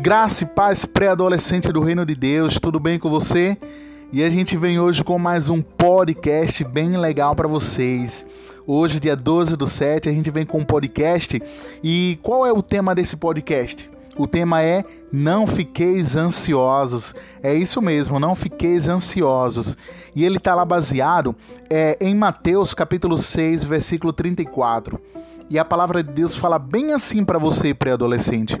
Graça e paz pré-adolescente do Reino de Deus, tudo bem com você? E a gente vem hoje com mais um podcast bem legal para vocês. Hoje, dia 12 do 7, a gente vem com um podcast. E qual é o tema desse podcast? O tema é Não fiqueis ansiosos. É isso mesmo, não fiqueis ansiosos. E ele está lá baseado é, em Mateus capítulo 6, versículo 34. E a palavra de Deus fala bem assim para você, pré-adolescente: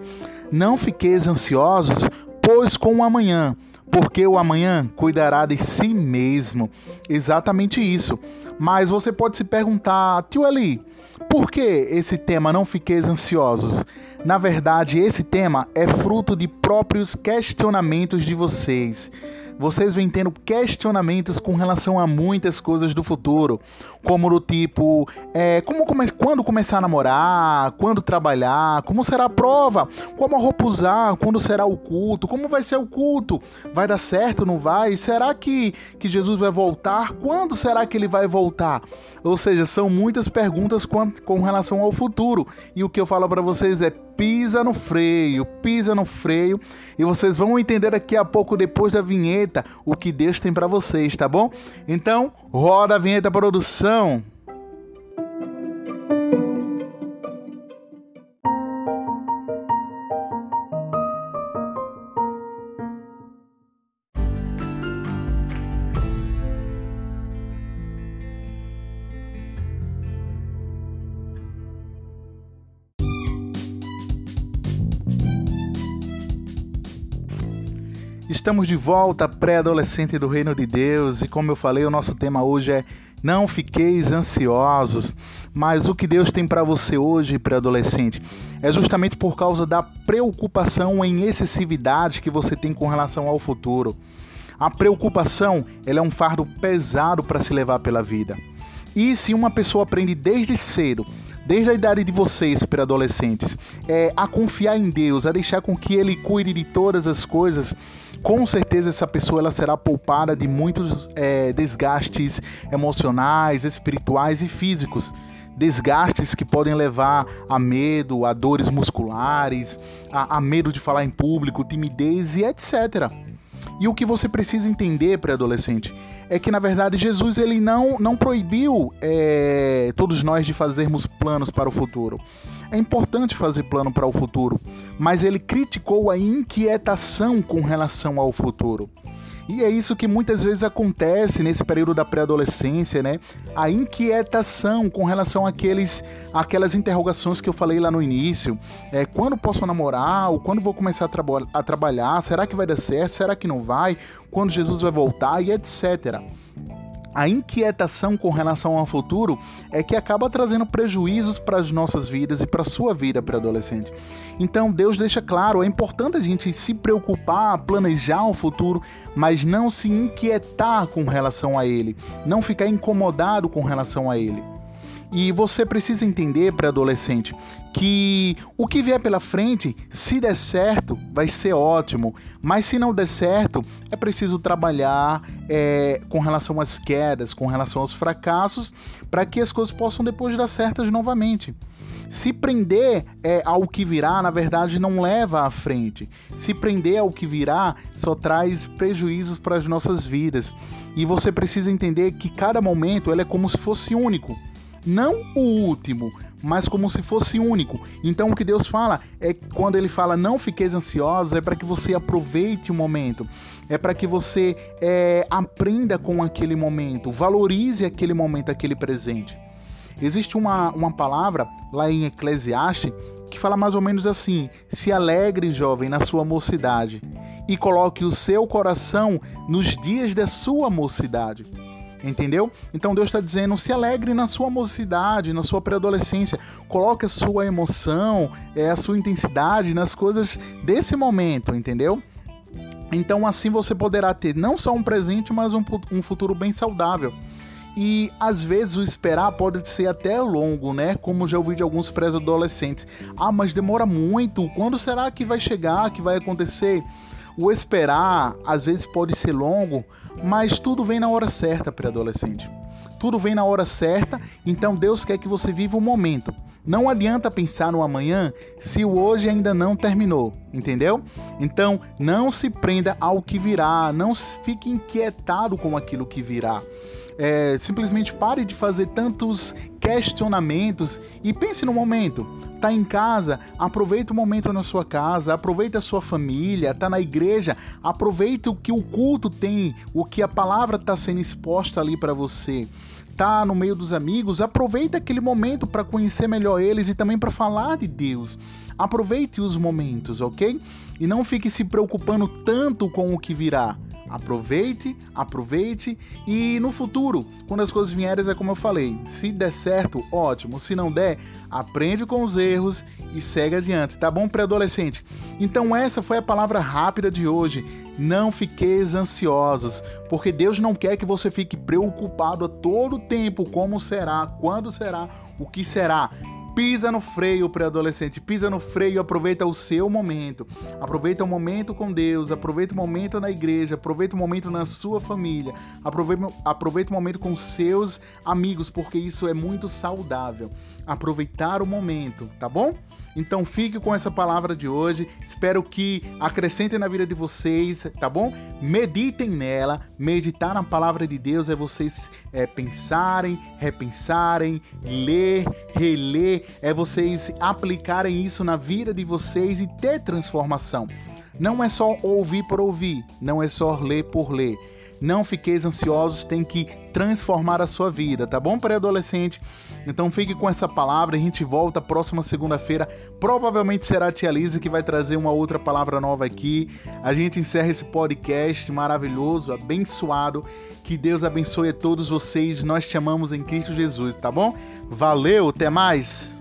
Não fiqueis ansiosos, pois com o amanhã, porque o amanhã cuidará de si mesmo. Exatamente isso. Mas você pode se perguntar, tio Eli, por que esse tema Não Fiqueis Ansiosos? Na verdade, esse tema é fruto de próprios questionamentos de vocês. Vocês vêm tendo questionamentos com relação a muitas coisas do futuro, como do tipo, é, como come quando começar a namorar, quando trabalhar, como será a prova, como a roupa usar, quando será o culto, como vai ser o culto, vai dar certo, não vai? Será que, que Jesus vai voltar? Quando será que ele vai voltar? Ou seja, são muitas perguntas com, com relação ao futuro. E o que eu falo para vocês é pisa no freio, pisa no freio, e vocês vão entender daqui a pouco depois da vinheta o que Deus tem para vocês, tá bom? Então, roda a vinheta produção. Estamos de volta, pré-adolescente do Reino de Deus, e como eu falei, o nosso tema hoje é Não fiqueis ansiosos. Mas o que Deus tem para você hoje, pré-adolescente, é justamente por causa da preocupação em excessividade que você tem com relação ao futuro. A preocupação ela é um fardo pesado para se levar pela vida. E se uma pessoa aprende desde cedo, desde a idade de vocês, pré-adolescentes, é, a confiar em Deus, a deixar com que Ele cuide de todas as coisas, com certeza essa pessoa ela será poupada de muitos é, desgastes emocionais, espirituais e físicos. Desgastes que podem levar a medo, a dores musculares, a, a medo de falar em público, timidez e etc. E o que você precisa entender, pré-adolescente, é que na verdade Jesus ele não, não proibiu é, todos nós de fazermos planos para o futuro. É importante fazer plano para o futuro, mas ele criticou a inquietação com relação ao futuro. E é isso que muitas vezes acontece nesse período da pré-adolescência, né? A inquietação com relação àqueles, àquelas interrogações que eu falei lá no início. É, quando posso namorar? Ou quando vou começar a, a trabalhar? Será que vai dar certo? Será que não vai? Quando Jesus vai voltar? E etc a inquietação com relação ao futuro é que acaba trazendo prejuízos para as nossas vidas e para a sua vida pré-adolescente. Então Deus deixa claro, é importante a gente se preocupar, planejar o futuro, mas não se inquietar com relação a ele, não ficar incomodado com relação a ele. E você precisa entender, pré-adolescente, que o que vier pela frente, se der certo, vai ser ótimo. Mas se não der certo, é preciso trabalhar é, com relação às quedas, com relação aos fracassos, para que as coisas possam depois dar certas novamente. Se prender é, ao que virá, na verdade, não leva à frente. Se prender ao que virá, só traz prejuízos para as nossas vidas. E você precisa entender que cada momento é como se fosse único não o último, mas como se fosse único. Então o que Deus fala é quando ele fala não fiqueis ansiosos, é para que você aproveite o momento, é para que você é, aprenda com aquele momento, valorize aquele momento, aquele presente. Existe uma, uma palavra lá em Eclesiastes que fala mais ou menos assim: se alegre, jovem, na sua mocidade, e coloque o seu coração nos dias da sua mocidade. Entendeu? Então Deus está dizendo: se alegre na sua mocidade, na sua pré-adolescência. Coloque a sua emoção, é, a sua intensidade nas coisas desse momento, entendeu? Então assim você poderá ter não só um presente, mas um, um futuro bem saudável. E às vezes o esperar pode ser até longo, né? Como já ouvi de alguns pré-adolescentes. Ah, mas demora muito. Quando será que vai chegar, que vai acontecer? O esperar às vezes pode ser longo, mas tudo vem na hora certa, pré-adolescente. tudo vem na hora certa, então Deus quer que você viva o momento. Não adianta pensar no amanhã se o hoje ainda não terminou, entendeu? Então, não se prenda ao que virá, não fique inquietado com aquilo que virá. É, simplesmente pare de fazer tantos questionamentos e pense no momento. Tá em casa, aproveita o momento na sua casa, aproveita a sua família, tá na igreja, aproveita o que o culto tem, o que a palavra está sendo exposta ali para você tá no meio dos amigos, aproveita aquele momento para conhecer melhor eles e também para falar de Deus. Aproveite os momentos, ok? E não fique se preocupando tanto com o que virá. Aproveite, aproveite e no futuro, quando as coisas vierem, é como eu falei: se der certo, ótimo. Se não der, aprende com os erros e segue adiante, tá bom, pré-adolescente? Então, essa foi a palavra rápida de hoje. Não fiqueis ansiosos, porque Deus não quer que você fique preocupado a todo tempo: como será, quando será, o que será. Pisa no freio, pré-adolescente, pisa no freio, aproveita o seu momento. Aproveita o momento com Deus, aproveita o momento na igreja, aproveita o momento na sua família, aproveita, aproveita o momento com seus amigos, porque isso é muito saudável. Aproveitar o momento, tá bom? Então fique com essa palavra de hoje. Espero que acrescentem na vida de vocês, tá bom? Meditem nela. Meditar na palavra de Deus é vocês é, pensarem, repensarem, ler, reler, é vocês aplicarem isso na vida de vocês e ter transformação. Não é só ouvir por ouvir, não é só ler por ler não fiqueis ansiosos, tem que transformar a sua vida, tá bom, pré-adolescente? Então fique com essa palavra, a gente volta próxima segunda-feira. Provavelmente será a Tia Lisa que vai trazer uma outra palavra nova aqui. A gente encerra esse podcast maravilhoso, abençoado. Que Deus abençoe a todos vocês. Nós te amamos em Cristo Jesus, tá bom? Valeu, até mais!